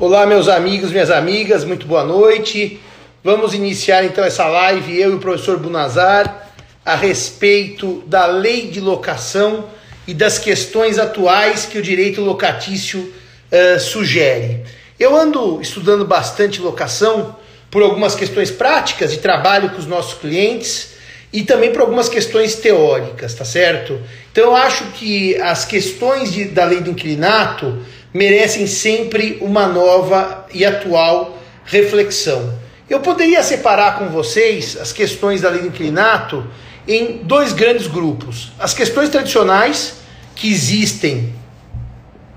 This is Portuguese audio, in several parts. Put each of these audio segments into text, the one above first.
Olá, meus amigos, minhas amigas, muito boa noite. Vamos iniciar então essa live, eu e o professor Bunazar, a respeito da lei de locação e das questões atuais que o direito locatício uh, sugere. Eu ando estudando bastante locação por algumas questões práticas de trabalho com os nossos clientes e também por algumas questões teóricas, tá certo? Então eu acho que as questões de, da lei do inquilinato merecem sempre uma nova e atual reflexão. Eu poderia separar com vocês as questões da lei do inquilinato em dois grandes grupos. As questões tradicionais, que existem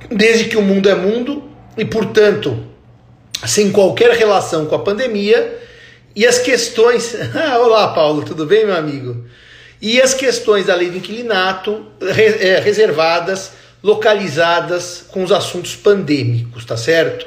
desde que o mundo é mundo e, portanto, sem qualquer relação com a pandemia, e as questões. Ah, olá, Paulo, tudo bem, meu amigo? E as questões da lei do inquilinato é, reservadas localizadas com os assuntos pandêmicos, tá certo?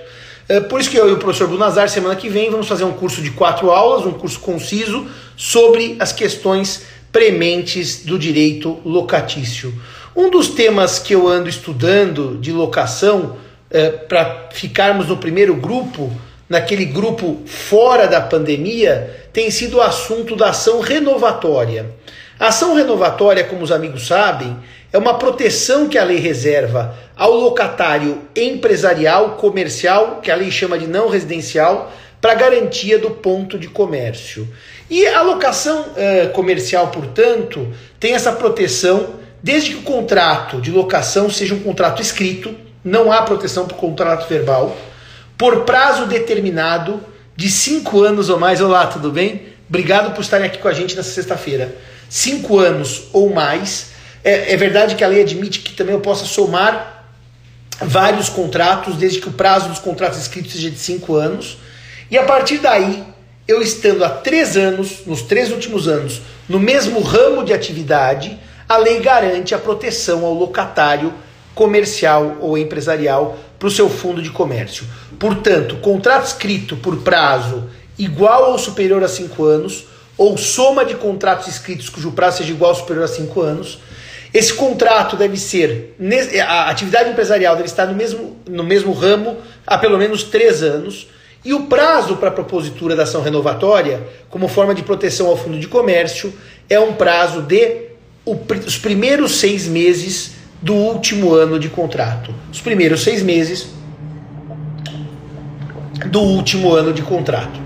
É por isso que eu e o professor Bunazar, semana que vem, vamos fazer um curso de quatro aulas, um curso conciso, sobre as questões prementes do direito locatício. Um dos temas que eu ando estudando de locação, é, para ficarmos no primeiro grupo, naquele grupo fora da pandemia, tem sido o assunto da ação renovatória. A ação renovatória, como os amigos sabem, é uma proteção que a lei reserva ao locatário empresarial, comercial, que a lei chama de não residencial, para garantia do ponto de comércio. E a locação uh, comercial, portanto, tem essa proteção desde que o contrato de locação seja um contrato escrito, não há proteção para o contrato verbal, por prazo determinado de cinco anos ou mais. Olá, tudo bem? Obrigado por estarem aqui com a gente nessa sexta-feira. Cinco anos ou mais é, é verdade que a lei admite que também eu possa somar vários contratos, desde que o prazo dos contratos escritos seja de cinco anos. E a partir daí, eu estando há três anos, nos três últimos anos, no mesmo ramo de atividade, a lei garante a proteção ao locatário comercial ou empresarial para o seu fundo de comércio. Portanto, contrato escrito por prazo igual ou superior a cinco anos, ou soma de contratos escritos cujo prazo seja igual ou superior a cinco anos, esse contrato deve ser, a atividade empresarial deve estar no mesmo, no mesmo ramo há pelo menos três anos, e o prazo para a propositura da ação renovatória, como forma de proteção ao fundo de comércio, é um prazo de os primeiros seis meses do último ano de contrato. Os primeiros seis meses do último ano de contrato.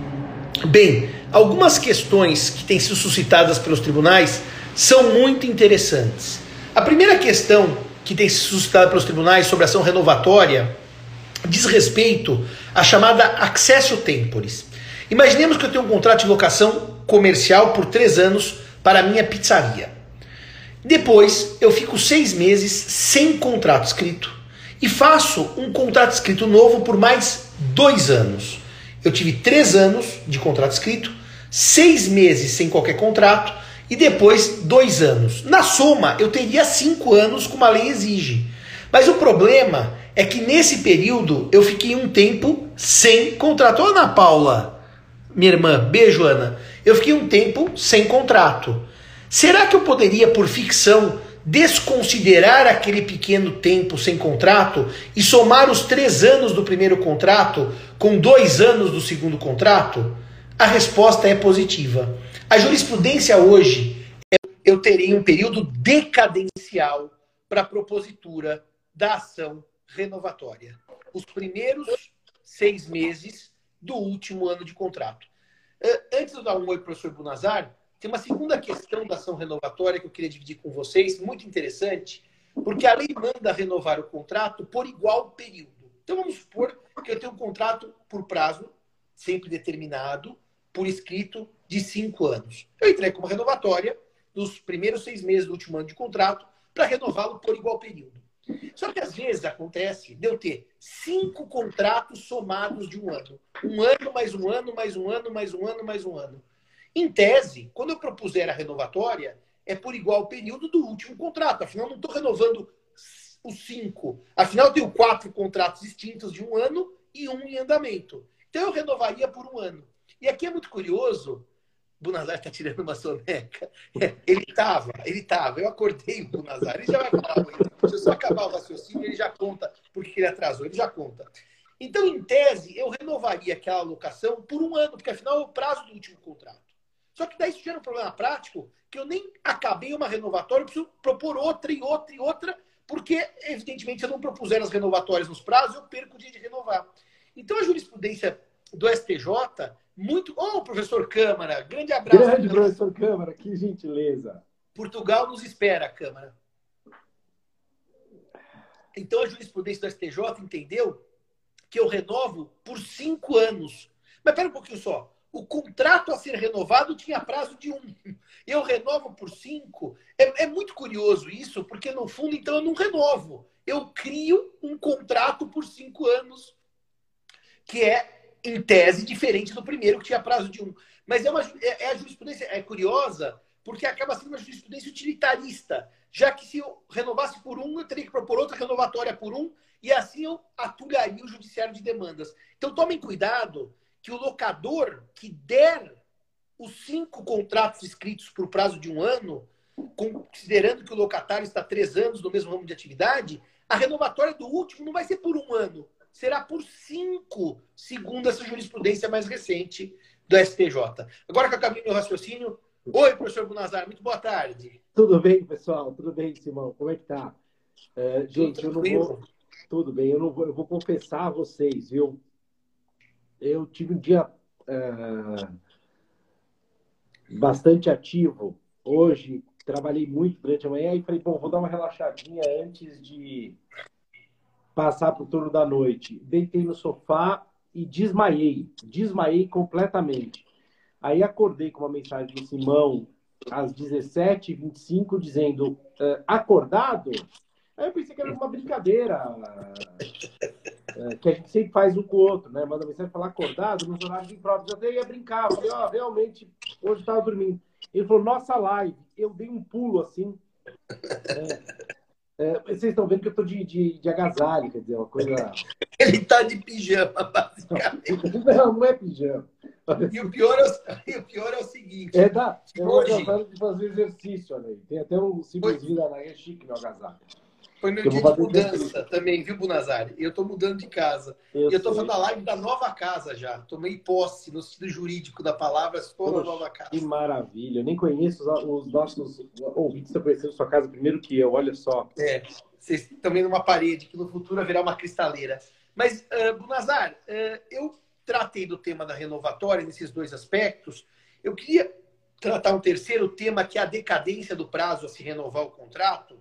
Bem, algumas questões que têm sido suscitadas pelos tribunais são muito interessantes. A primeira questão que tem se suscitado pelos tribunais sobre ação renovatória diz respeito à chamada accessio temporis. Imaginemos que eu tenho um contrato de locação comercial por três anos para a minha pizzaria. Depois eu fico seis meses sem contrato escrito e faço um contrato escrito novo por mais dois anos. Eu tive três anos de contrato escrito, seis meses sem qualquer contrato e depois dois anos. Na soma, eu teria cinco anos, como a lei exige. Mas o problema é que nesse período eu fiquei um tempo sem contrato. Ana Paula, minha irmã, beijo, Ana. Eu fiquei um tempo sem contrato. Será que eu poderia, por ficção, desconsiderar aquele pequeno tempo sem contrato e somar os três anos do primeiro contrato com dois anos do segundo contrato? A resposta é positiva. A jurisprudência hoje, eu terei um período decadencial para a propositura da ação renovatória. Os primeiros seis meses do último ano de contrato. Antes de eu dar um oi professor Bunazar, tem uma segunda questão da ação renovatória que eu queria dividir com vocês, muito interessante, porque a lei manda renovar o contrato por igual período. Então vamos supor que eu tenho um contrato por prazo, sempre determinado, por escrito de cinco anos. Eu entrei com uma renovatória nos primeiros seis meses do último ano de contrato para renová-lo por igual período. Só que às vezes acontece de eu ter cinco contratos somados de um ano. Um ano, mais um ano, mais um ano, mais um ano, mais um ano. Em tese, quando eu propuser a renovatória, é por igual período do último contrato. Afinal, não estou renovando os cinco. Afinal, eu tenho quatro contratos distintos de um ano e um em andamento. Então, eu renovaria por um ano. E aqui é muito curioso, Bunazar está tirando uma soneca. É, ele estava, ele estava. Eu acordei o Bunazar, ele já vai falar muito. Se eu só acabar o raciocínio, ele já conta porque ele atrasou, ele já conta. Então, em tese, eu renovaria aquela locação por um ano, porque afinal é o prazo do último contrato. Só que daí gera um problema prático, que eu nem acabei uma renovatória, eu preciso propor outra e outra e outra, porque, evidentemente, se eu não propuser as renovatórias nos prazos, eu perco o dia de renovar. Então, a jurisprudência do STJ, muito. Ô, oh, professor Câmara, grande abraço. Grande professor Câmara, que gentileza. Portugal nos espera, Câmara. Então, a jurisprudência do STJ entendeu que eu renovo por cinco anos. Mas pera um pouquinho só. O contrato a ser renovado tinha prazo de um. Eu renovo por cinco. É, é, muito curioso isso, porque no fundo, então, eu não renovo. Eu crio um contrato por cinco anos, que é, em tese, diferente do primeiro, que tinha prazo de um. Mas é, uma, é, é a jurisprudência é curiosa, porque acaba sendo uma jurisprudência utilitarista, já que se eu renovasse por um, eu teria que propor outra renovatória por um, e assim eu atulharia o judiciário de demandas. Então tomem cuidado que o locador que der os cinco contratos escritos por prazo de um ano, considerando que o locatário está três anos no mesmo ramo de atividade, a renovatória do último não vai ser por um ano, será por cinco, segundo essa jurisprudência mais recente do STJ. Agora que eu acabei meu raciocínio, Oi, professor Bunazar, muito boa tarde. Tudo bem, pessoal? Tudo bem, Simão? Como é que tá? É, gente, eu não vou. Tudo bem, eu não vou, eu vou confessar a vocês, viu? Eu tive um dia é, bastante ativo. Hoje, trabalhei muito durante a manhã e falei, bom, vou dar uma relaxadinha antes de passar para o turno da noite. Deitei no sofá e desmaiei. Desmaiei completamente. Aí acordei com uma mensagem do Simão às 17h25 dizendo uh, acordado? Aí eu pensei que era uma brincadeira uh, que a gente sempre faz um com o outro, né? Manda mensagem falar acordado nos horários impróprios. Eu até ia brincar, falei, ó, oh, realmente, hoje estava dormindo. Ele falou, nossa live. Eu dei um pulo assim. É, é, vocês estão vendo que eu estou de, de, de agasalho, quer dizer, uma coisa. Ele está de pijama, basicamente. Não, não é pijama. E o pior é, o, o pior é o seguinte. É, dá. É hoje... de fazer exercício, olha aí. Tem até um símbolozinho da é chique no agasalho. Foi meu dia de mudança também, viu, Bunazari? Eu estou mudando de casa. Eu eu estou fazendo a live da nova casa já. Tomei posse no sentido jurídico da palavra, estou na nova casa. Que maravilha. Eu nem conheço os, os nossos ouvintes estão conhecendo sua casa primeiro que eu, olha só. É, vocês estão vendo uma parede que no futuro haverá uma cristaleira. Mas, uh, Bunazar, uh, eu tratei do tema da renovatória nesses dois aspectos. Eu queria tratar um terceiro tema, que é a decadência do prazo a se renovar o contrato.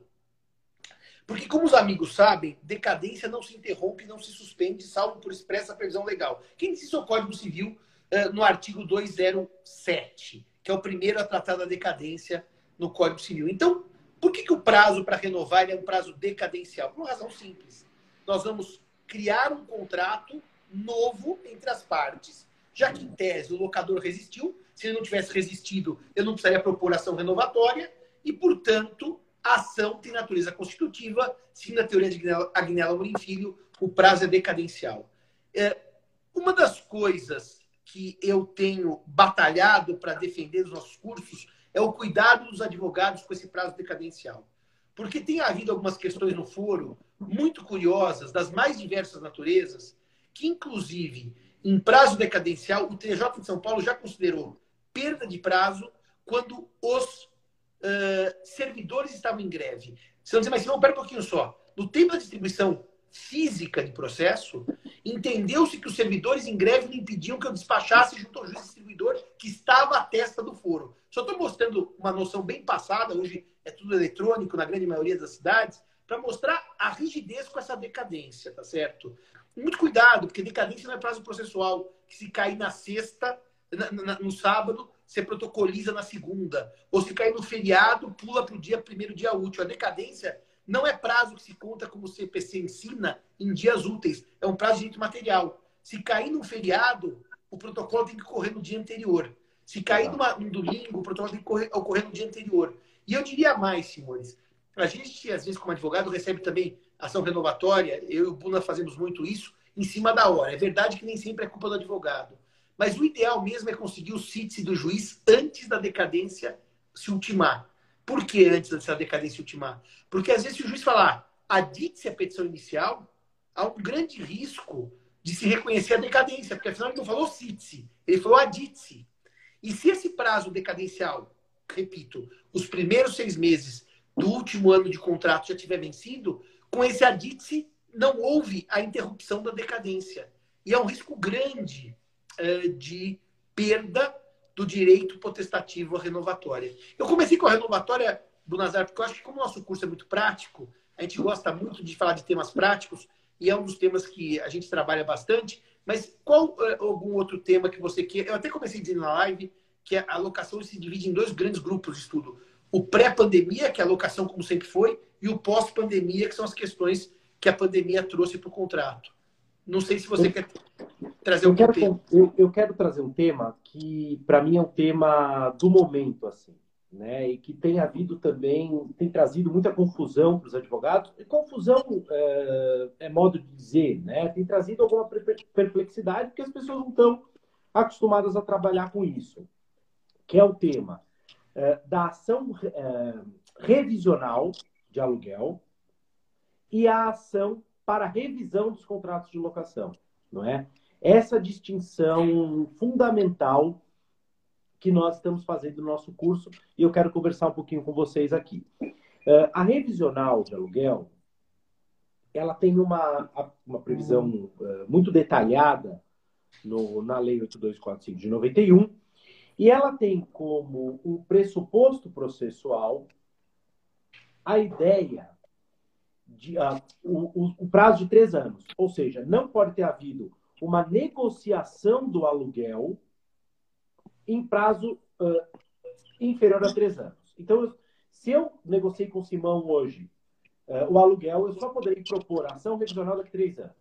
Porque, como os amigos sabem, decadência não se interrompe, não se suspende, salvo por expressa previsão legal. Quem disse é o Código Civil uh, no artigo 207, que é o primeiro a tratar da decadência no Código Civil. Então, por que, que o prazo para renovar é um prazo decadencial? Por uma razão simples. Nós vamos criar um contrato novo entre as partes. Já que, em tese, o locador resistiu, se ele não tivesse resistido, eu não precisaria propor ação renovatória, e, portanto, a ação tem natureza constitutiva, seguindo a teoria de Agnella Filho, o prazo é decadencial. É, uma das coisas que eu tenho batalhado para defender nos nossos cursos é o cuidado dos advogados com esse prazo decadencial. Porque tem havido algumas questões no foro muito curiosas, das mais diversas naturezas, que, inclusive, em prazo decadencial, o TJ de São Paulo já considerou perda de prazo quando os uh, servidores estavam em greve. Você não dizer, mas não, pera um pouquinho só. No tempo da distribuição física de processo, entendeu-se que os servidores em greve não impediam que eu despachasse junto ao juiz distribuidor que estava à testa do foro. Só estou mostrando uma noção bem passada, hoje é tudo eletrônico na grande maioria das cidades, para mostrar a rigidez com essa decadência, tá certo? muito cuidado, porque decadência não é prazo processual, que se cair na sexta, na, na, no sábado, você protocoliza na segunda. Ou se cair no feriado, pula para o dia primeiro dia útil. A decadência não é prazo que se conta como o CPC ensina em dias úteis, é um prazo de direito material. Se cair num feriado, o protocolo tem que ocorrer no dia anterior. Se cair numa, num domingo, o protocolo tem que ocorrer, ocorrer no dia anterior. E eu diria mais, senhores. A gente, às vezes, como advogado, recebe também ação renovatória, eu e o Buna fazemos muito isso, em cima da hora. É verdade que nem sempre é culpa do advogado. Mas o ideal mesmo é conseguir o CITES do juiz antes da decadência se ultimar. Por que antes da decadência ultimar? Porque às vezes se o juiz falar adite-se à petição inicial, há um grande risco de se reconhecer a decadência, porque afinal ele não falou CITSE, ele falou ADITSE. E se esse prazo decadencial, repito, os primeiros seis meses do último ano de contrato já tiver vencido, com esse ADITSE não houve a interrupção da decadência. E é um risco grande de perda do direito potestativo à renovatória. Eu comecei com a renovatória do Nazar, porque eu acho que como o nosso curso é muito prático, a gente gosta muito de falar de temas práticos, e é um dos temas que a gente trabalha bastante. Mas qual uh, algum outro tema que você quer? Eu até comecei dizendo na live que a alocação se divide em dois grandes grupos de estudo. O pré-pandemia, que é a alocação como sempre foi, e o pós-pandemia, que são as questões que a pandemia trouxe para o contrato. Não sei se você eu, quer trazer quero, tema. Eu, eu quero trazer um tema que, para mim, é um tema do momento, assim né? E que tem havido também, tem trazido muita confusão para os advogados. E confusão é, é, modo de dizer, né? Tem trazido alguma perplexidade porque as pessoas não estão acostumadas a trabalhar com isso, que é o tema é, da ação é, revisional de aluguel e a ação para revisão dos contratos de locação, não é? Essa distinção fundamental que nós estamos fazendo no nosso curso e eu quero conversar um pouquinho com vocês aqui. Uh, a revisional de aluguel, ela tem uma, uma previsão uh, muito detalhada no, na Lei 8245 de 91 e ela tem como um pressuposto processual a ideia de uh, o, o prazo de três anos, ou seja, não pode ter havido uma negociação do aluguel em prazo uh, inferior a três anos. Então, se eu negociei com o Simão hoje uh, o aluguel, eu só poderia propor ação revisional daqui a três anos.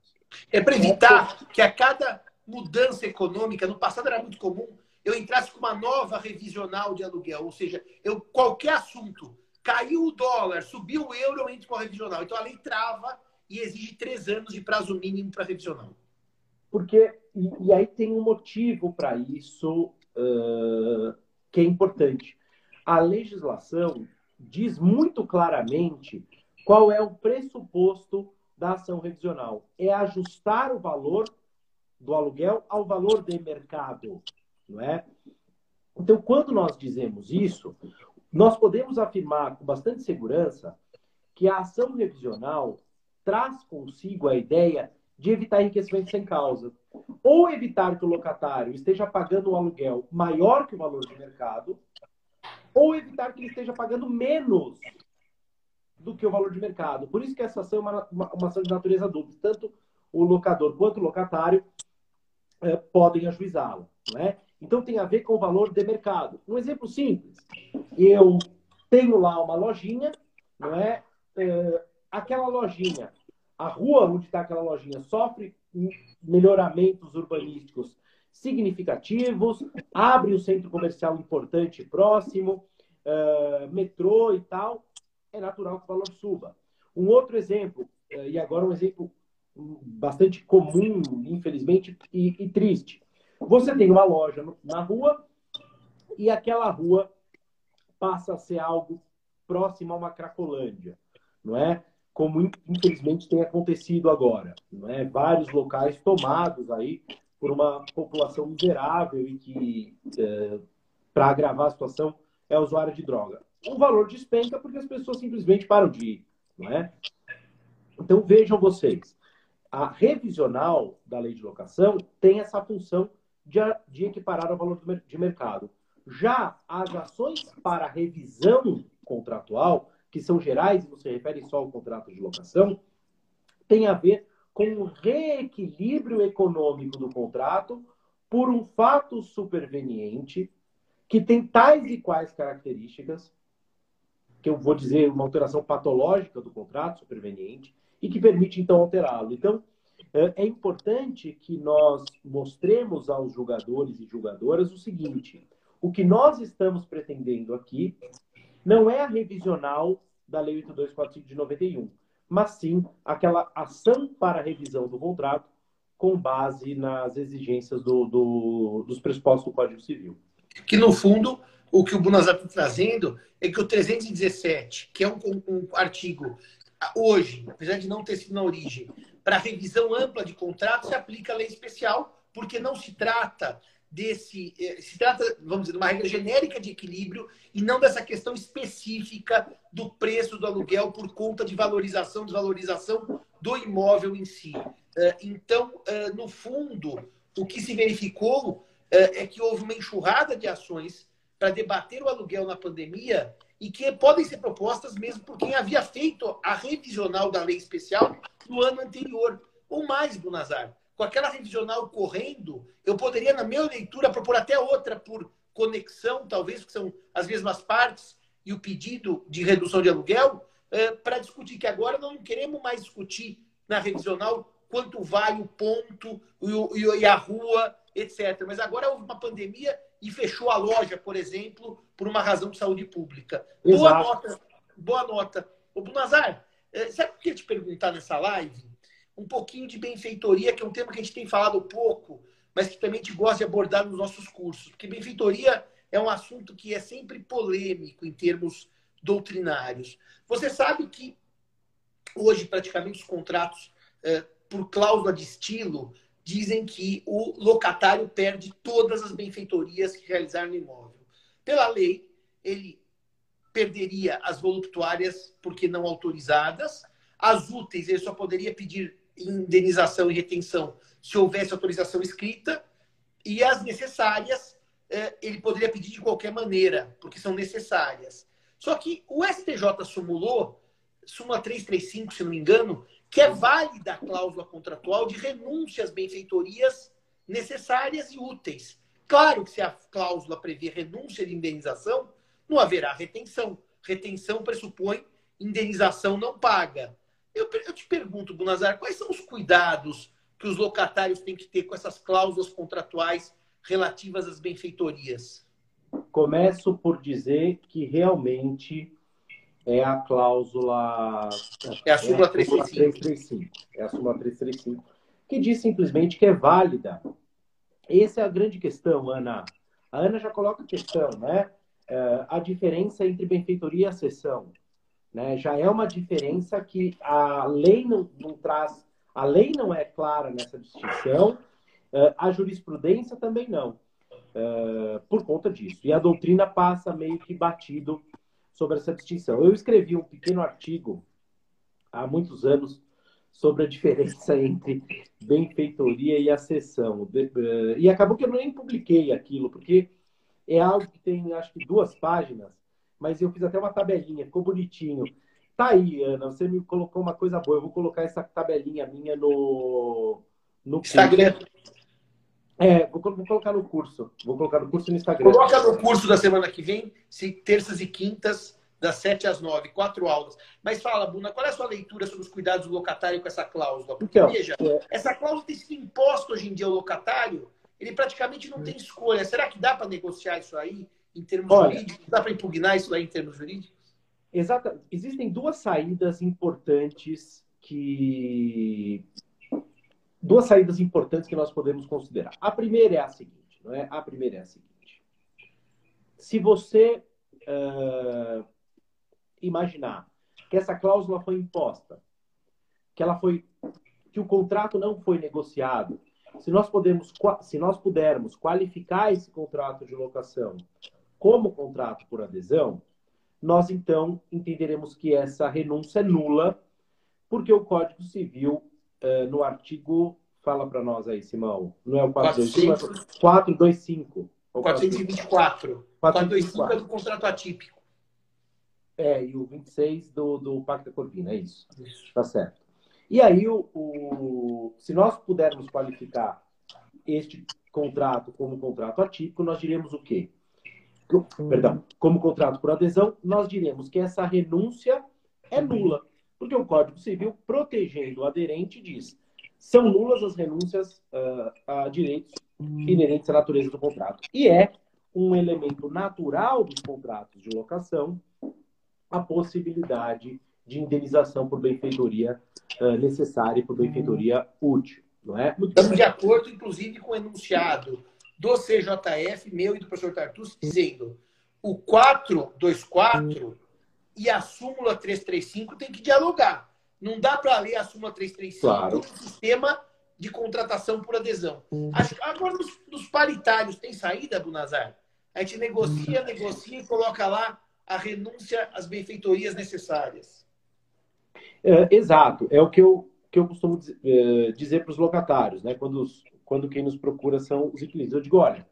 É para evitar que a cada mudança econômica, no passado era muito comum, eu entrasse com uma nova revisional de aluguel, ou seja, eu qualquer assunto, caiu o dólar, subiu o euro, eu entro com a revisional. Então a lei trava e exige três anos de prazo mínimo para revisional. Porque, e, e, aí tem um motivo para isso, que é importante. A legislação diz muito claramente qual é o pressuposto da ação revisional. É ajustar o valor do aluguel ao valor de mercado, não é? Então, quando nós dizemos isso, nós podemos afirmar com bastante segurança que a ação revisional traz consigo a ideia de evitar enriquecimento sem causa. Ou evitar que o locatário esteja pagando um aluguel maior que o valor de mercado, ou evitar que ele esteja pagando menos do que o valor de mercado. Por isso que essa ação é uma, uma, uma ação de natureza dupla. Tanto o locador quanto o locatário é, podem ajuizá-la. É? Então tem a ver com o valor de mercado. Um exemplo simples. Eu tenho lá uma lojinha, não é? é aquela lojinha a rua onde está aquela lojinha sofre melhoramentos urbanísticos significativos, abre um centro comercial importante próximo, uh, metrô e tal, é natural que o valor suba. Um outro exemplo, uh, e agora um exemplo bastante comum, infelizmente, e, e triste. Você tem uma loja no, na rua e aquela rua passa a ser algo próximo a uma cracolândia, não é? como infelizmente tem acontecido agora. Não é? Vários locais tomados aí por uma população miserável e que, é, para agravar a situação, é usuário de droga. O valor despenca porque as pessoas simplesmente param de ir. Não é? Então vejam vocês, a revisional da lei de locação tem essa função de, de equiparar ao valor de mercado. Já as ações para revisão contratual que são gerais e não se referem só ao contrato de locação, tem a ver com o reequilíbrio econômico do contrato por um fato superveniente que tem tais e quais características, que eu vou dizer uma alteração patológica do contrato superveniente, e que permite então alterá-lo. Então, é, é importante que nós mostremos aos julgadores e julgadoras o seguinte: o que nós estamos pretendendo aqui não é a revisional da Lei 8245 de 91, mas sim aquela ação para revisão do contrato com base nas exigências do, do, dos pressupostos do Código Civil. Que, no fundo, o que o Bunazar está trazendo é que o 317, que é um, um artigo hoje, apesar de não ter sido na origem, para revisão ampla de contrato, se aplica a lei especial, porque não se trata desse. Eh, se trata, vamos dizer, de uma regra genérica de equilíbrio e não dessa questão específica do preço do aluguel por conta de valorização, desvalorização do imóvel em si. Eh, então, eh, no fundo, o que se verificou é que houve uma enxurrada de ações para debater o aluguel na pandemia e que podem ser propostas mesmo por quem havia feito a revisional da lei especial no ano anterior, ou mais, Bunazar com aquela revisional correndo, eu poderia, na minha leitura, propor até outra por conexão, talvez, que são as mesmas partes, e o pedido de redução de aluguel, é, para discutir que agora não queremos mais discutir na revisional quanto vale o ponto e a rua, etc. Mas agora houve uma pandemia e fechou a loja, por exemplo, por uma razão de saúde pública. Exato. Boa nota. Boa nota. Ô, Bunazar, é, sabe o que eu te perguntar nessa live? Um pouquinho de benfeitoria, que é um tema que a gente tem falado pouco, mas que também a gente gosta de abordar nos nossos cursos. Porque benfeitoria é um assunto que é sempre polêmico em termos doutrinários. Você sabe que hoje praticamente os contratos é, por cláusula de estilo dizem que o locatário perde todas as benfeitorias que realizar no imóvel. Pela lei, ele perderia as voluptuárias porque não autorizadas, as úteis ele só poderia pedir indenização e retenção se houvesse autorização escrita, e as necessárias eh, ele poderia pedir de qualquer maneira, porque são necessárias. Só que o STJ sumulou, súmula 335, se não me engano, que é válida a cláusula contratual de renúncia às benfeitorias necessárias e úteis. Claro que se a cláusula prevê renúncia de indenização, não haverá retenção. Retenção pressupõe indenização não paga. Eu, eu te pergunto, Bunazar, quais são os cuidados que os locatários têm que ter com essas cláusulas contratuais relativas às benfeitorias? Começo por dizer que realmente é a cláusula. É a súmula 335. É a súmula 335, que diz simplesmente que é válida. Essa é a grande questão, Ana. A Ana já coloca a questão, né? É, a diferença entre benfeitoria e acessão. Né? Já é uma diferença que a lei não, não traz, a lei não é clara nessa distinção, uh, a jurisprudência também não, uh, por conta disso. E a doutrina passa meio que batido sobre essa distinção. Eu escrevi um pequeno artigo há muitos anos sobre a diferença entre benfeitoria e acessão. Uh, e acabou que eu nem publiquei aquilo, porque é algo que tem, acho que, duas páginas mas eu fiz até uma tabelinha, ficou bonitinho. Tá aí, Ana, você me colocou uma coisa boa. Eu vou colocar essa tabelinha minha no, no Instagram. É, vou, vou, colocar no curso. Vou colocar no curso no Instagram. Coloca no curso da semana que vem, se, terças e quintas, das 7 às 9, quatro aulas. Mas fala, Buna, qual é a sua leitura sobre os cuidados do locatário com essa cláusula? Porque, então, veja, é... essa cláusula tem sido imposta hoje em dia ao locatário, ele praticamente não tem escolha. Será que dá para negociar isso aí? Em termos Olha, jurídicos? Dá para impugnar isso aí em termos jurídicos? Exato. Existem duas saídas importantes que. Duas saídas importantes que nós podemos considerar. A primeira é a seguinte, não é? A primeira é a seguinte. Se você uh, imaginar que essa cláusula foi imposta, que ela foi, que o contrato não foi negociado, se nós podemos, se nós pudermos qualificar esse contrato de locação como contrato por adesão, nós então entenderemos que essa renúncia é nula, porque o Código Civil, uh, no artigo. Fala para nós aí, Simão. Não é o 425, 425. 424. 425 é do contrato atípico. É, e o 26 do, do Pacto Corvina, é isso. isso. Tá certo. E aí, o, o, se nós pudermos qualificar este contrato como contrato atípico, nós diremos o quê? Perdão, como contrato por adesão, nós diremos que essa renúncia é nula, porque o Código Civil, protegendo o aderente, diz são nulas as renúncias uh, a direitos inerentes à natureza do contrato. E é um elemento natural dos contratos de locação a possibilidade de indenização por benfeitoria uh, necessária e por benfeitoria útil. Não é? Estamos de acordo, inclusive, com o enunciado do CJF, meu e do professor Tartus, dizendo o 424 e a súmula 335 tem que dialogar. Não dá para ler a súmula 335 Claro. no sistema de contratação por adesão. Acho que agora, nos, nos paritários, tem saída, Bunazar? A gente negocia, negocia e coloca lá a renúncia às benfeitorias necessárias. É, exato. É o que eu, que eu costumo dizer, é, dizer para os locatários, né? Quando, os- quando quem nos procura são os inquilinos. Eu digo, olha,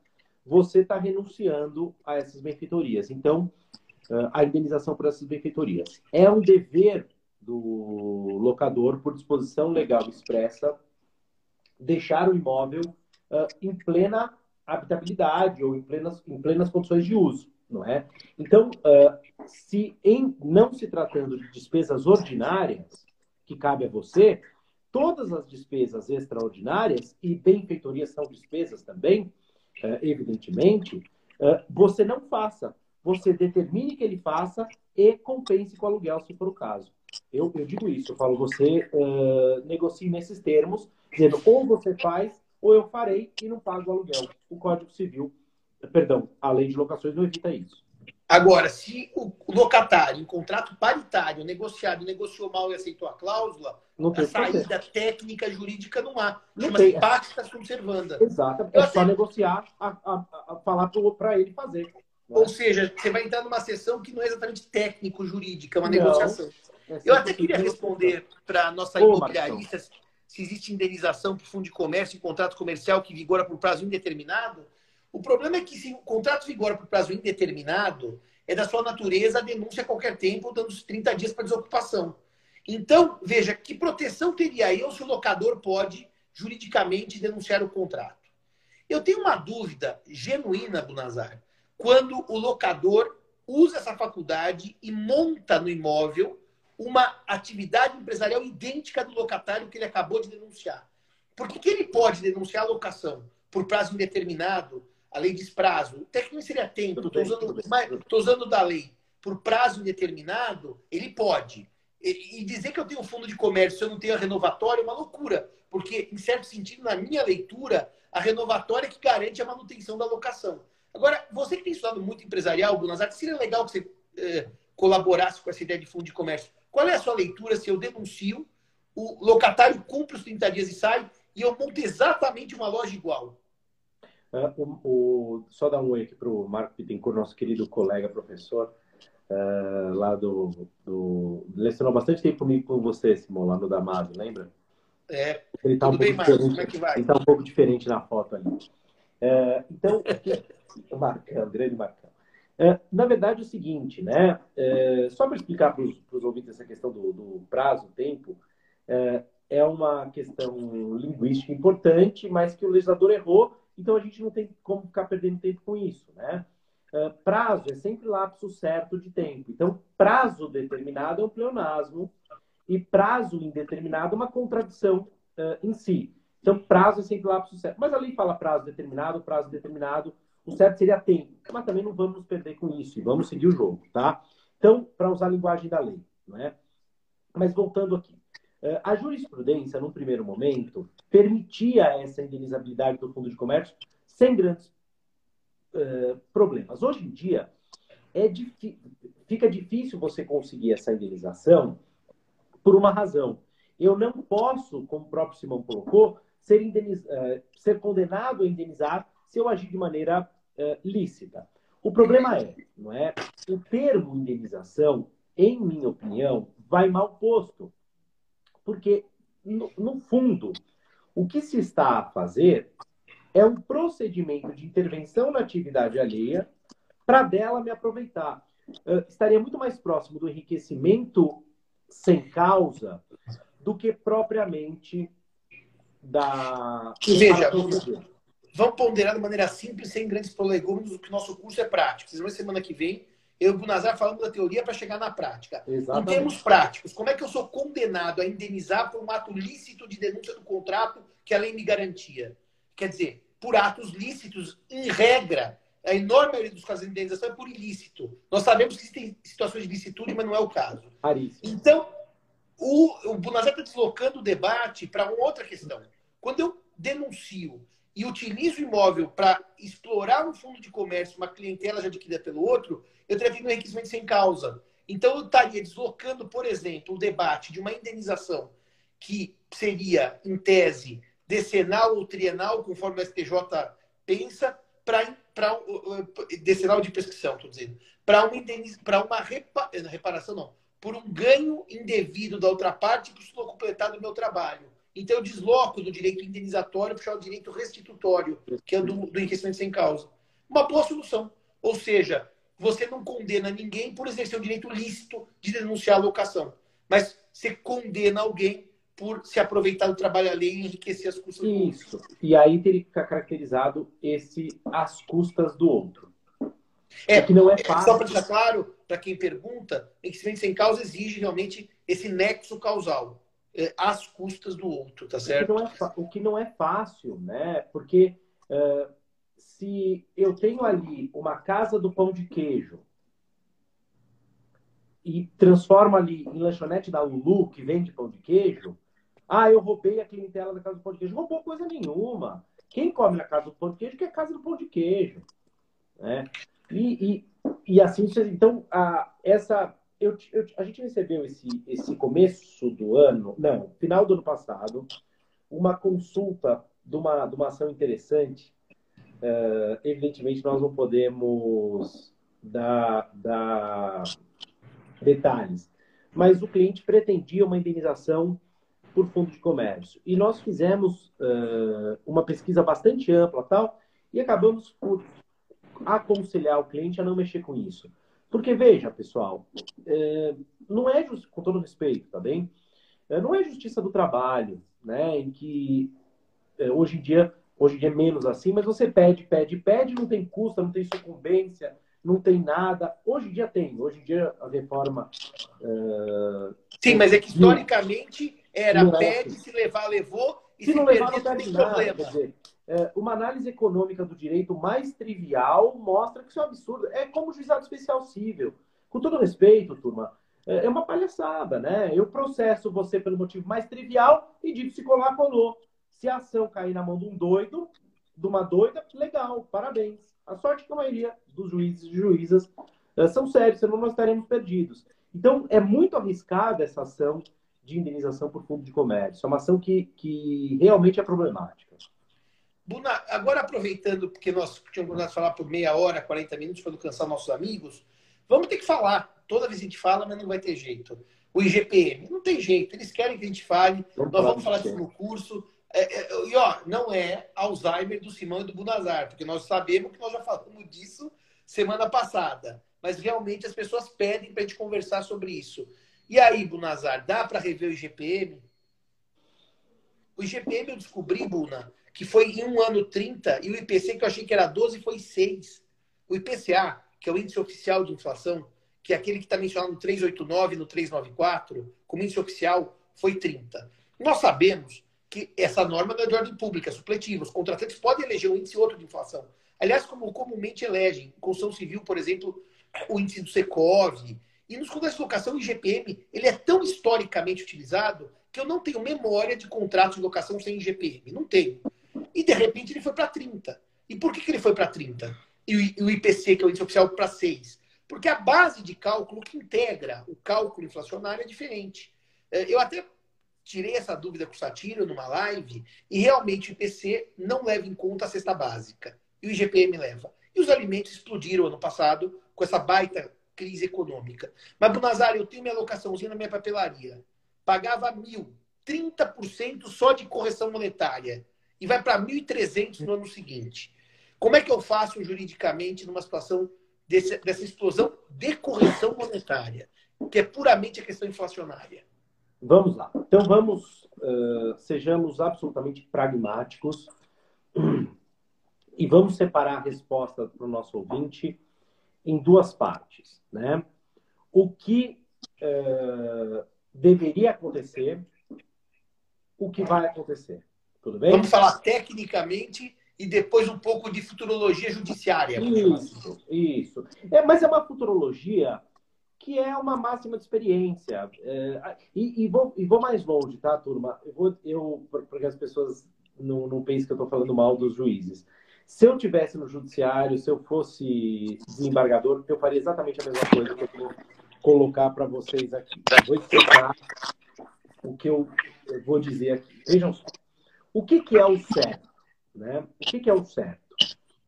você está renunciando a essas benfeitorias. Então, é, a indenização por essas benfeitorias. É um dever do locador, por disposição legal expressa, deixar o imóvel é, em plena habitabilidade ou em plenas, em plenas condições de uso, não é? Então, é, se em não se tratando de despesas ordinárias, que cabe a você, todas as despesas extraordinárias, e benfeitorias são despesas também, eh, evidentemente, eh, você não faça. Você determine que ele faça e compense com aluguel, se for o caso. Eu, eu digo isso, eu falo, você eh, negocie nesses termos, dizendo ou você faz ou eu farei e não pago o aluguel. O Código Civil, perdão, a lei de locações não evita isso. Agora, se o locatário, em contrato paritário, negociado, negociou mal e aceitou a cláusula, Não a saída técnica jurídica não há. Não Chama-se tem. pacta sunt servanda. Exato. Eu É só até- negociar, a, a- a falar para ele fazer. né? Ou seja, você vai entrar numa sessão que não é exatamente técnico-jurídica, é uma Não. negociação. É Eu até queria responder para a nossa Ô, imobiliarista se existe indenização por fundo de comércio em contrato comercial que vigora por prazo indeterminado. O problema é que se o contrato vigora por prazo indeterminado, é da sua natureza a denúncia a qualquer tempo, dando os 30 dias para desocupação. Então, veja, que proteção teria eu se o locador pode juridicamente denunciar o contrato? Eu tenho uma dúvida genuína, Bunazar, quando o locador usa essa faculdade e monta no imóvel uma atividade empresarial idêntica do locatário que ele acabou de denunciar. Por que, que ele pode denunciar a locação por prazo indeterminado? A lei diz prazo. Tecnicamente seria tempo. Estou usando, mas- usando da lei. Por prazo indeterminado, ele pode. E, e dizer que eu tenho um fundo de comércio se eu não tenho a renovatória é uma loucura. Porque, em certo sentido, na minha leitura, a renovatória é que garante a manutenção da locação. Agora, você que tem estudado muito empresarial, Bunazar, seria legal que você eh, colaborasse com essa ideia de fundo de comércio. Qual é a sua leitura se eu denuncio, o locatário cumpre os 30 dias e sai, e eu monto exatamente uma loja igual? É, o- o- só dar um oi aqui para o Marco Bittencourt, nosso querido colega professor, é, lá do, do. Lecionou bastante tempo comigo com você, Simão, lá no Damado, lembra? É, Ele tá um bem, pouco Marcos? diferente. Como é que vai? Ele tá um pouco diferente na foto ali. É, então, Marcão, grande Marcão. Na verdade, é o seguinte, né? Só para explicar para os ouvintes essa questão do, do prazo, tempo, é uma questão linguística importante, mas que o legislador errou, então a gente não tem como ficar perdendo tempo com isso, né? É, prazo é sempre lapso certo de tempo. Então, prazo determinado é um pleonasmo e prazo indeterminado é uma contradição é, em si. Então, prazo é sempre lapso certo. Mas a lei fala prazo determinado, prazo determinado. O certo seria tempo. Mas também não vamos nos perder com isso. E vamos seguir o jogo, tá? Então, para usar a linguagem da lei, não é? Mas voltando aqui. Eh, A jurisprudência, num primeiro momento, permitia essa indenizabilidade do fundo de comércio sem grandes eh, problemas. Hoje em dia, é fica difícil você conseguir essa indenização por uma razão. Eu não posso, como o próprio Simão colocou, ser, eh, ser condenado a indenizar se eu agir de maneira eh, lícita. O problema é, não é? O termo indenização, em minha opinião, vai mal posto. Porque, no, no fundo, o que se está a fazer é um procedimento de intervenção na atividade alheia para dela me aproveitar. Eh, estaria muito mais próximo do enriquecimento sem causa do que propriamente da. Veja, Vamos ponderar de maneira simples, sem grandes prolegômenos, que o nosso curso é prático. Vocês vão ver semana que vem, eu e o Bunazar falando da teoria para chegar na prática. Em Exatamente. termos práticos, como é que eu sou condenado a indenizar por um ato lícito de denúncia do contrato que a lei me garantia? Quer dizer, por atos lícitos, em regra, a enorme maioria dos casos de indenização é por ilícito. Nós sabemos que existem situações de licitude, mas não é o caso. Raríssimo. Então, o, o Bunazar está deslocando o debate para uma outra questão. Quando eu denuncio e utilizo o imóvel para explorar um fundo de comércio, uma clientela já adquirida pelo outro, eu teria vindo um enriquecimento sem causa. Então, eu estaria deslocando, por exemplo, o debate de uma indenização que seria, em tese, decenal ou trienal, conforme o STJ pensa, para decenal de prescrição, estou dizendo, para uma, indeniz, uma repa, reparação, não, por um ganho indevido da outra parte por estou completado o meu trabalho. Então, eu desloco do direito indenizatório para o direito restitutório, que é do, do enriquecimento sem causa. Uma boa solução. Ou seja, você não condena ninguém por exercer o direito lícito de denunciar a locação, mas você condena alguém por se aproveitar do trabalho alheio e enriquecer as custas do outro. Isso. E aí teria que ficar caracterizado esse às custas do outro. É, que não é fácil. Só para deixar claro, para quem pergunta, enriquecimento sem causa exige realmente esse nexo causal é, às custas do outro, tá certo? O que não é, o que não é fácil, né? Porque uh, se eu tenho ali uma casa do pão de queijo e transformo ali em lanchonete da Lulu, que vende pão de queijo, ah, eu roubei a clientela da casa do pão de queijo. Roubou coisa nenhuma. Quem come na casa do pão de queijo que é a casa do pão de queijo. Né? E, e, e assim, então, a, essa, eu, eu, a gente recebeu esse, esse começo do ano, não, final do ano passado, uma consulta de uma, de uma ação interessante. Uh, evidentemente, nós não podemos dar, dar detalhes, mas o cliente pretendia uma indenização por fundo de comércio. E nós fizemos uh, uma pesquisa bastante ampla tal, e acabamos por aconselhar o cliente a não mexer com isso. Porque, veja, pessoal, é, não é com todo respeito, tá bem? É, não é justiça do trabalho, né? Em que é, hoje em dia, hoje em dia é menos assim, mas você pede, pede, pede, não tem custo, não tem sucumbência, não tem nada. Hoje em dia tem. Hoje em dia a reforma. Uh... Sim, mas é que historicamente era pede, se levar, levou, e se, se não levar, não perde nada. Quer dizer, é, uma análise econômica do direito mais trivial mostra que isso é um absurdo. É como o juizado especial civil. Com todo respeito, turma, é, é uma palhaçada, né? Eu processo você pelo motivo mais trivial e digo se colar, colou. Se a ação cair na mão de um doido, de uma doida, legal, parabéns. A sorte é que a maioria dos juízes e juízas são sérios, senão nós estaremos perdidos. Então, é muito arriscada essa ação de indenização por fundo de comércio. É uma ação que, que realmente é problemática. Buna, agora aproveitando, porque nós tínhamos falar por meia hora, 40 minutos, para não cansar nossos amigos, vamos ter que falar. Toda vez a gente fala, mas não vai ter jeito. O IGPM, não tem jeito. Eles querem que a gente fale. Vamos nós vamos falar disso no curso. É, é, e ó, não é Alzheimer do Simão e do Bunazar, porque nós sabemos que nós já falamos disso semana passada. Mas realmente as pessoas pedem para a gente conversar sobre isso. E aí, Bunazar, dá para rever o IGPM? O IGPM eu descobri, Buna, que foi em um ano 30, e o IPC, que eu achei que era 12, foi 6. O IPCA, que é o índice oficial de inflação, que é aquele que está mencionado no 389 no 394, como índice oficial, foi 30. Nós sabemos que essa norma não é de ordem pública, é supletiva. Os contratantes podem eleger um índice outro de inflação. Aliás, como comumente elegem, construção civil, por exemplo, o índice do Secov. E nos contratos de locação, o IGPM, ele é tão historicamente utilizado que eu não tenho memória de contratos de locação sem IGPM. Não tenho. E de repente ele foi para 30. E por que, que ele foi para 30? E o IPC, que é o índice oficial, para 6? Porque a base de cálculo que integra o cálculo inflacionário é diferente. É, eu até tirei essa dúvida com o Satiro numa live e realmente o IPC não leva em conta a cesta básica. E o IGPM leva. E os alimentos explodiram ano passado com essa baita crise econômica. Mas, Bonazar, eu tenho minha locaçãozinha na minha papelaria. Pagava mil, 30% só de correção monetária e vai para 1.300 no ano seguinte. Como é que eu faço juridicamente numa situação desse, dessa explosão de correção monetária, que é puramente a questão inflacionária? Vamos lá. Então vamos, uh, sejamos absolutamente pragmáticos e vamos separar a resposta para o nosso ouvinte em duas partes, né? O que uh, deveria acontecer, o que vai acontecer. Tudo bem? Vamos falar tecnicamente e depois um pouco de futurologia judiciária. Isso, isso. É, mas é uma futurologia que é uma máxima de experiência. É, e, e, vou, e vou mais longe, tá, turma? Eu vou, eu, porque as pessoas não, não pensem que eu estou falando mal dos juízes. Se eu tivesse no judiciário, se eu fosse desembargador, eu faria exatamente a mesma coisa que eu estou colocar para vocês aqui. Vou explicar o que eu, vou dizer aqui. Vejam só. O que, que é o certo? Né? O que, que é o certo?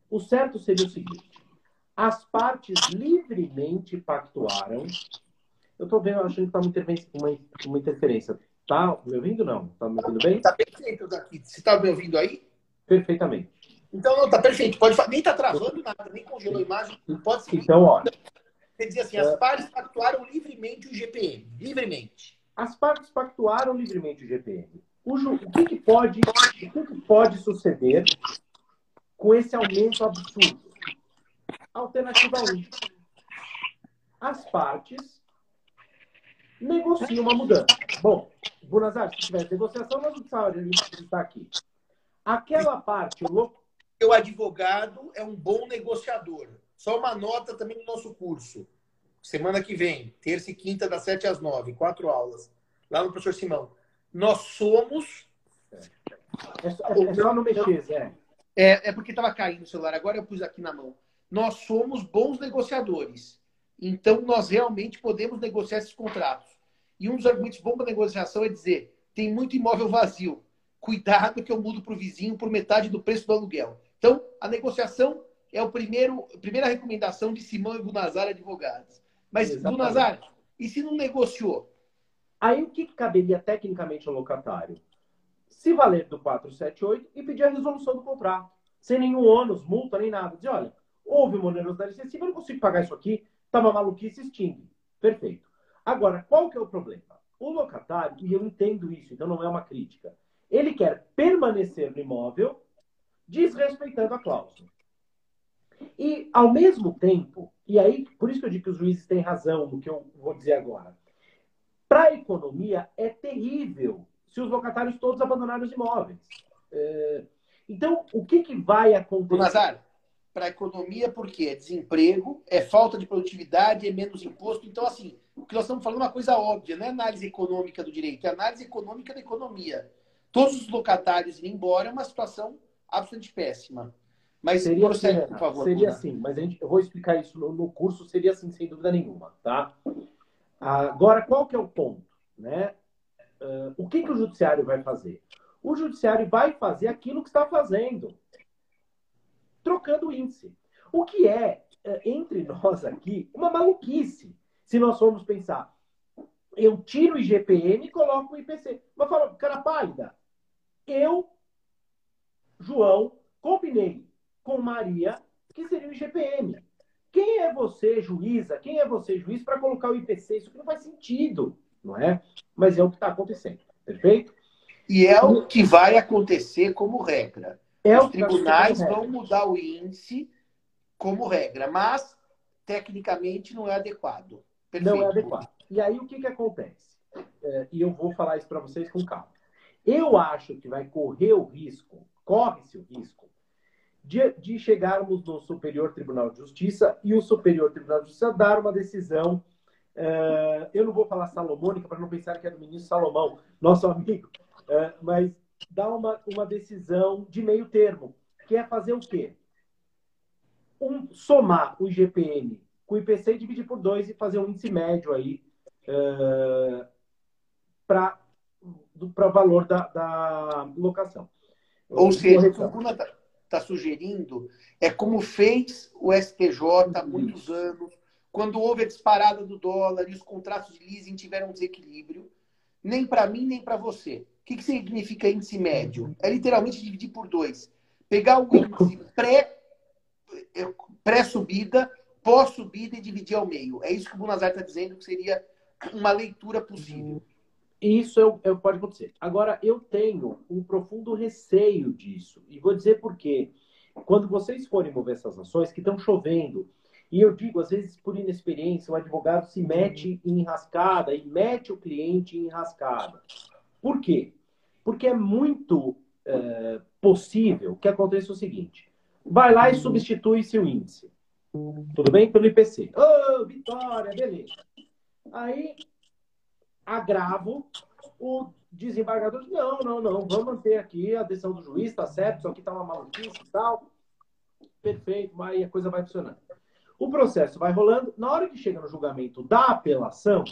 O certo seria o seguinte: as partes livremente pactuaram. Eu estou vendo, achando que está uma, uma, uma interferência. Tá me ouvindo não? Tá me ouvindo bem? Tá perfeito daqui. Você está me ouvindo aí? Perfeitamente. Então, não, tá perfeito. Pode Nem tá travando nada, nem congelou a imagem. Pode seguir. Então, olha. Quer dizer assim, as partes pactuaram livremente o GPM. Livremente. As partes pactuaram livremente o GPM. O, que, que, pode, o que, que pode suceder com esse aumento absurdo? Alternativa 1. As partes negociam uma mudança. Bom, Bunazar, se tiver negociação, nós não precisamos estar aqui. Aquela parte, o advogado é um bom negociador. Só uma nota também no nosso curso. Semana que vem, terça e quinta, das 7 às 9, quatro aulas. Lá no professor Simão. Nós somos. É é só não mexer, Zé. É, é porque estava caindo o celular, agora eu pus aqui na mão. Nós somos bons negociadores. Então, nós realmente podemos negociar esses contratos. E um dos argumentos bons para negociação é dizer: tem muito imóvel vazio. Cuidado que eu mudo para o vizinho por metade do preço do aluguel. Então, a negociação é o primeiro, a primeira recomendação de Simão e Gunazar Advogados. Mas, Exatamente. Gunazar, e se não negociou? Aí o que caberia tecnicamente ao locatário? Se valer do 478 e pedir a resolução do contrato. Sem nenhum ônus, multa, nem nada. Dizer, olha, houve uma onerosidade excessiva, eu não consigo pagar isso aqui, tá uma maluquice, extingue. Perfeito. Agora, qual que é o problema? O locatário, e eu entendo isso, então não é uma crítica, ele quer permanecer no imóvel desrespeitando a cláusula. E, ao mesmo tempo, e aí, por isso que eu digo que os juízes têm razão no que eu vou dizer agora, para a economia é terrível se os locatários todos abandonarem os imóveis. É... Então, o que, que vai acontecer? Nazar, para a economia, porque é desemprego, é falta de produtividade, é menos imposto. Então, assim, o que nós estamos falando é uma coisa óbvia, não é análise econômica do direito, é análise econômica da economia. Todos os locatários indo embora é uma situação absolutamente péssima. Mas seria prossegue, assim, por favor. Seria assim, mas a gente, eu vou explicar isso no, no, curso, seria assim, sem dúvida nenhuma, tá? Agora, qual que é o ponto, né? Uh, o que, que o judiciário vai fazer? O judiciário vai fazer aquilo que está fazendo, trocando o índice. O que é, uh, entre nós aqui, uma maluquice, se nós formos pensar. Eu tiro o IGPM e coloco o IPC. Mas fala, cara pálida, eu, João, combinei com Maria que seria o IGPM. Quem é você, juíza? Quem é você, juiz, para colocar o IPC? Isso que não faz sentido, não é? Mas é o que está acontecendo, perfeito? E é o que vai acontecer como regra. É Os tribunais vão mudar o índice como regra, mas tecnicamente não é adequado. Perfeito. Não é adequado. E aí o que, que acontece? É, e eu vou falar isso para vocês com calma. Eu acho que vai correr o risco, corre-se o risco, de, de, chegarmos no Superior Tribunal de Justiça e o Superior Tribunal de Justiça dar uma decisão. Uh, eu não vou falar salomônica para não pensar que é do ministro Salomão, nosso amigo, uh, mas dar uma, uma decisão de meio termo, que é fazer o quê? Um, somar o IGPM com o IPC e dividir por dois e fazer um índice médio aí uh, para o valor da, da locação. Ou seja, o está tá sugerindo é como fez o STJ há muitos anos, quando houve a disparada do dólar e os contratos de leasing tiveram um desequilíbrio, nem para mim, nem para você. O que, que significa índice médio? É literalmente dividir por dois. Pegar o índice pré-subida, pré pós-subida e dividir ao meio. É isso que o Bunazar está dizendo que seria uma leitura possível. Isso eu, eu, pode acontecer. Agora, eu tenho um profundo receio disso. E vou dizer por quê. Quando vocês forem mover essas ações, que estão chovendo, e eu digo, às vezes, por inexperiência, o advogado se mete em enrascada e mete o cliente em enrascada. Por quê? Porque é muito é, possível que aconteça o seguinte: vai lá e substitui seu índice. Tudo bem? Pelo IPC. Ô, oh, vitória, beleza. Aí agravo, o desembargador diz, não, não, não, vamos manter aqui a decisão do juiz, tá certo, isso aqui tá uma maluquice e tal. Perfeito, aí a coisa vai funcionando. O processo vai rolando. Na hora que chega no julgamento da apelação,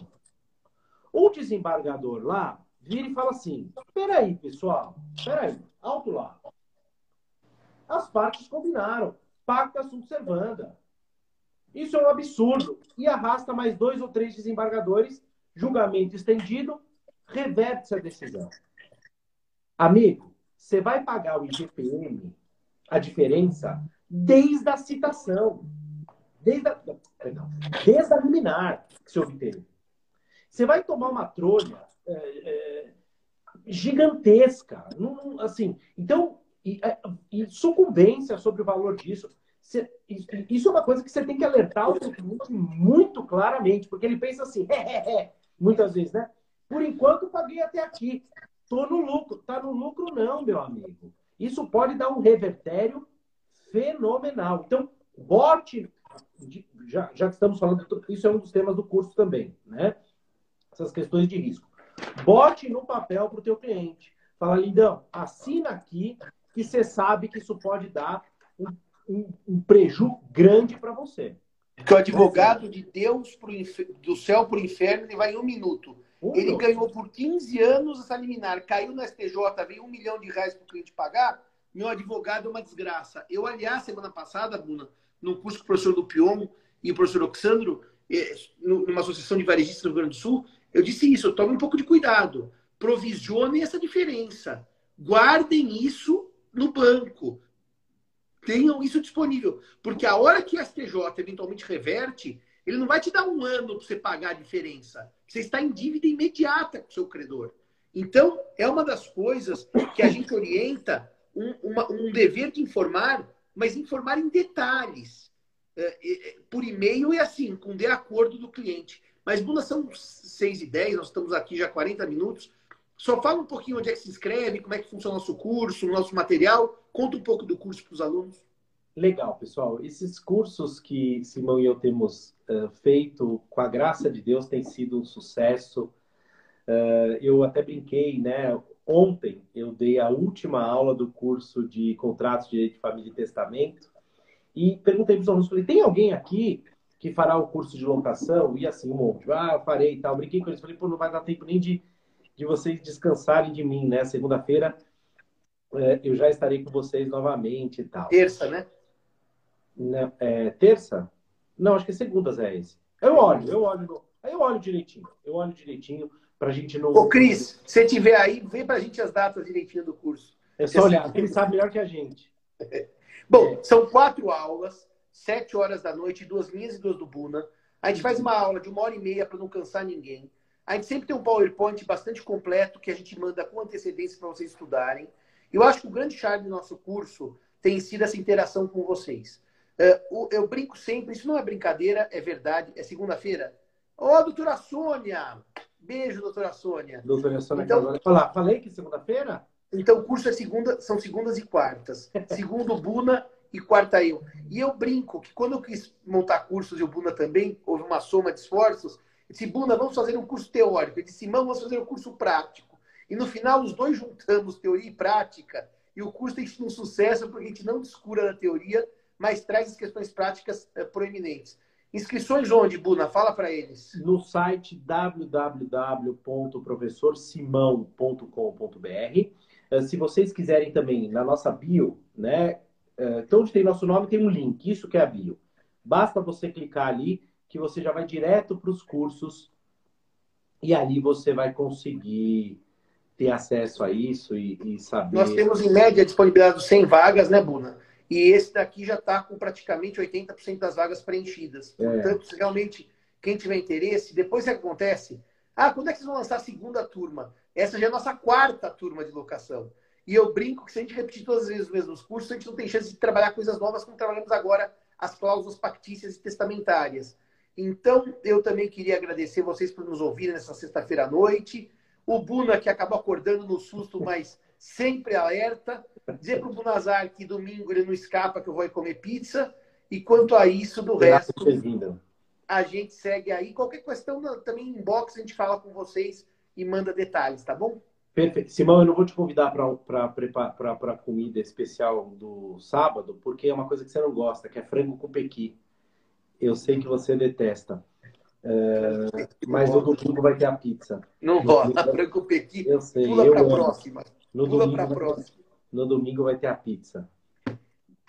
o desembargador lá vira e fala assim: peraí, pessoal, peraí, alto lá. As partes combinaram. Pacta sunt servanda. Isso é um absurdo. E arrasta mais dois ou três desembargadores, julgamento estendido, reverte-se a decisão. Amigo, você vai pagar o IGPM, a diferença, desde a citação. Desde a, perdão, desde a liminar que se obteve. Você vai tomar uma trolha é, é, gigantesca. Assim, então, e, é, e sucumbência sobre o valor disso. Isso é uma coisa que você tem que alertar o cliente muito claramente, porque ele pensa assim, é, é, é, muitas vezes, né? Por enquanto, paguei até aqui. Estou no lucro. Está no lucro, não, meu amigo. Isso pode dar um revertério fenomenal. Então, bote, já, já estamos falando, isso é um dos temas do curso também, né? Essas questões de risco. Bote no papel para o teu cliente. Fala, lindão, assina aqui que você sabe que isso pode dar um um, um prejuízo grande para você. Porque o advogado de Deus pro do céu para o inferno, ele vai em um minuto. Um ele minuto. ganhou por 15 anos essa liminar, caiu no STJ, veio um milhão de reais para o cliente pagar. Meu advogado é uma desgraça. Eu, aliás, semana passada, Buna, no curso com o professor Lupion e o professor Oxandro, eh, numa associação de varejistas do Rio Grande do Sul, eu disse isso: tome um pouco de cuidado. Provisionem essa diferença. Guardem isso no banco tenham isso disponível. Porque a hora que o STJ eventualmente reverte, ele não vai te dar um ano para você pagar a diferença. Você está em dívida imediata com o seu credor. Então, é uma das coisas que a gente orienta um, uma, um dever de informar, mas informar em detalhes. É, é, por e-mail e assim, com de acordo do cliente. Mas, Buna, são 6 e 10, nós estamos aqui já 40 minutos. Só fala um pouquinho onde é que se inscreve, como é que funciona o nosso curso, o nosso material. Conta um pouco do curso para os alunos. Legal, pessoal. Esses cursos que Simão e eu temos uh, feito, com a graça de Deus, tem sido um sucesso. Uh, eu até brinquei, né? Ontem eu dei a última aula do curso de contratos direito de família e testamento e perguntei para os alunos, falei, tem alguém aqui que fará o curso de locação? E assim, um monte. Ah, eu farei e tal. Brinquei com eles. Falei, pô, não vai dar tempo nem de de vocês descansarem de mim, né? Segunda-feira é, eu já estarei com vocês novamente e tal. Terça, né? Não, é, terça? Não, acho que é segunda, Zé. Esse. Eu olho, eu olho. Aí eu olho direitinho. Eu olho direitinho pra gente não. Ô, Cris, se tiver aí, vê pra gente as datas direitinho do curso. É só olhar, ele sabe melhor que a gente. Bom, é. são quatro aulas, sete horas da noite, duas minhas e duas do Buna. A gente faz uma aula de uma hora e meia para não cansar ninguém. A gente sempre tem um PowerPoint bastante completo que a gente manda com antecedência para vocês estudarem. Eu acho que o grande charme do nosso curso tem sido essa interação com vocês. Uh, eu brinco sempre, isso não é brincadeira, é verdade, é segunda-feira. Ô, oh, doutora Sônia! Beijo, doutora Sônia. Doutora Sônia, então, falar. falei que segunda-feira? Então, o curso é segunda, são segundas e quartas. Segundo Buna e quarta eu. E eu brinco que quando eu quis montar cursos e o Buna também, houve uma soma de esforços, disse, Buna, vamos fazer um curso teórico. Ele disse, Simão, vamos fazer um curso prático. E no final, os dois juntamos teoria e prática. E o curso tem sido um sucesso porque a gente não descura da teoria, mas traz as questões práticas é, proeminentes. Inscrições onde, Buna? Fala para eles. No site www.professorsimão.com.br. Eh, se vocês quiserem também, na nossa bio, né? Eh, então, onde tem nosso nome, tem um link. Isso que é a bio. Basta você clicar ali que você já vai direto para os cursos e ali você vai conseguir ter acesso a isso e, e, saber. Nós temos em média de 100 vagas, né, Buna? E esse daqui já está com praticamente 80% das vagas preenchidas. É. Portanto, realmente quem tiver interesse, depois o que acontece? Ah, quando é que vocês vão lançar a segunda turma? Essa já é a nossa quarta turma de locação. E eu brinco que se a gente repetir todas as vezes os mesmos cursos, a gente não tem chance de trabalhar coisas novas como trabalhamos agora as cláusulas pactícias e testamentárias. Então, eu também queria agradecer vocês por nos ouvirem nessa sexta-feira à noite. O Buna, que acabou acordando no susto, mas sempre alerta. Dizer para o Bunazar que domingo ele não escapa, que eu vou comer pizza. E quanto a isso, do resto, a gente segue aí. Qualquer questão, também inbox, a gente fala com vocês e manda detalhes, tá bom? Perfeito. Simão, eu não vou te convidar para a comida especial do sábado, porque é uma coisa que você não gosta, que é frango com pequi. Eu sei que você detesta. É, mas no domingo vai ter a pizza. Não rola, preocupe aqui. Eu sei. Pula para a próxima. No Pula domingo, para a próxima. No domingo vai ter a pizza.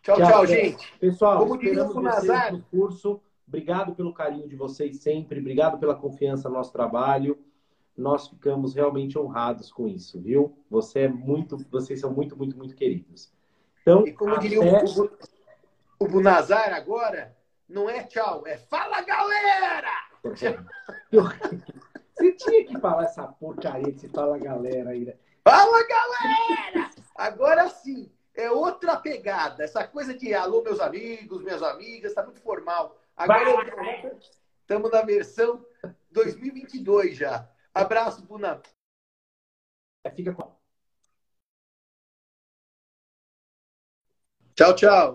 Tchau, tchau, tchau gente. Pessoal, Como o Nazar, no curso. Obrigado pelo carinho de vocês sempre. Obrigado pela confiança no nosso trabalho. Nós ficamos realmente honrados com isso, viu? Você é muito, vocês são muito, muito, muito queridos. Então, e como até... diria o, o Bunazar agora, não é tchau, é fala galera! Você tinha que falar essa porcaria você fala galera aí, né? Fala galera! Agora sim, é outra pegada. Essa coisa de alô, meus amigos, minhas amigas, tá muito formal. Agora estamos na versão 2022 já. Abraço, Buna. Fica com. Tchau, tchau.